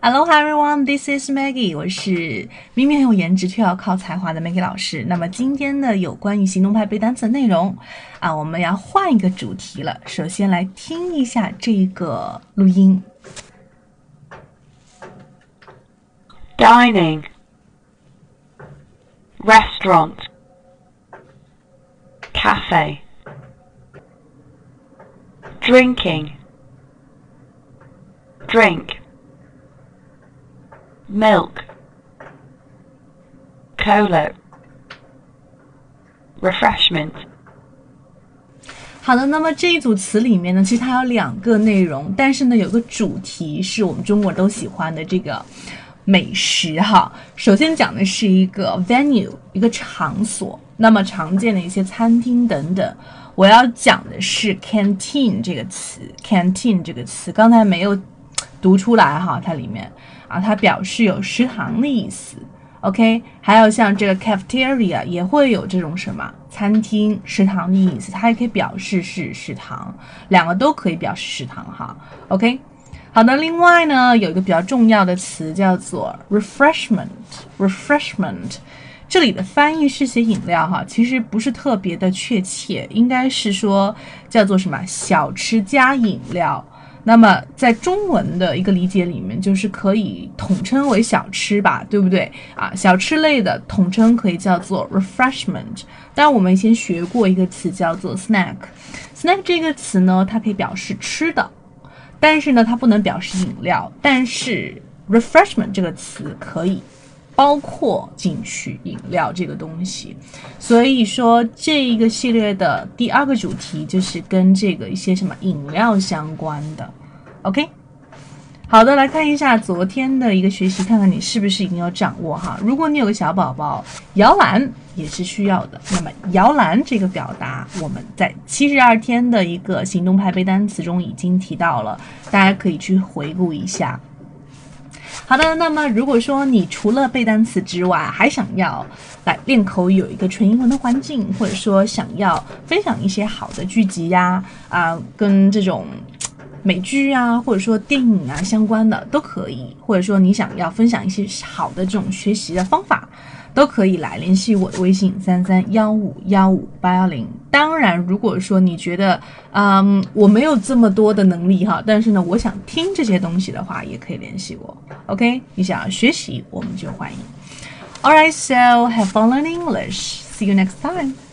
Hello everyone, this is Maggie。我是明明很有颜值却要靠才华的 Maggie 老师。那么今天的有关于行动派背单词的内容啊，我们要换一个主题了。首先来听一下这个录音。Dining, restaurant, cafe, drinking, drink Milk, cola, refreshment。好的，那么这一组词里面呢，其实它有两个内容，但是呢，有个主题是我们中国人都喜欢的这个美食哈。首先讲的是一个 venue，一个场所，那么常见的一些餐厅等等。我要讲的是 canteen 这个词，canteen 这个词刚才没有读出来哈，它里面。啊，它表示有食堂的意思，OK，还有像这个 cafeteria 也会有这种什么餐厅、食堂的意思，它也可以表示是食堂，两个都可以表示食堂哈，OK，好的，另外呢，有一个比较重要的词叫做 refreshment，refreshment，这里的翻译是写饮料哈，其实不是特别的确切，应该是说叫做什么小吃加饮料。那么在中文的一个理解里面，就是可以统称为小吃吧，对不对啊？小吃类的统称可以叫做 refreshment。但，我们以前学过一个词叫做 snack。snack 这个词呢，它可以表示吃的，但是呢，它不能表示饮料。但是 refreshment 这个词可以。包括进去饮料这个东西，所以说这一个系列的第二个主题就是跟这个一些什么饮料相关的。OK，好的，来看一下昨天的一个学习，看看你是不是已经有掌握哈。如果你有个小宝宝，摇篮也是需要的。那么摇篮这个表达，我们在七十二天的一个行动派背单词中已经提到了，大家可以去回顾一下。好的，那么如果说你除了背单词之外，还想要来练口语，有一个纯英文的环境，或者说想要分享一些好的剧集呀，啊，跟这种美剧啊，或者说电影啊相关的都可以，或者说你想要分享一些好的这种学习的方法。都可以来联系我的微信三三幺五幺五八幺零。当然，如果说你觉得，嗯，我没有这么多的能力哈，但是呢，我想听这些东西的话，也可以联系我。OK，你想要学习，我们就欢迎。All right, so have fun learning English. See you next time.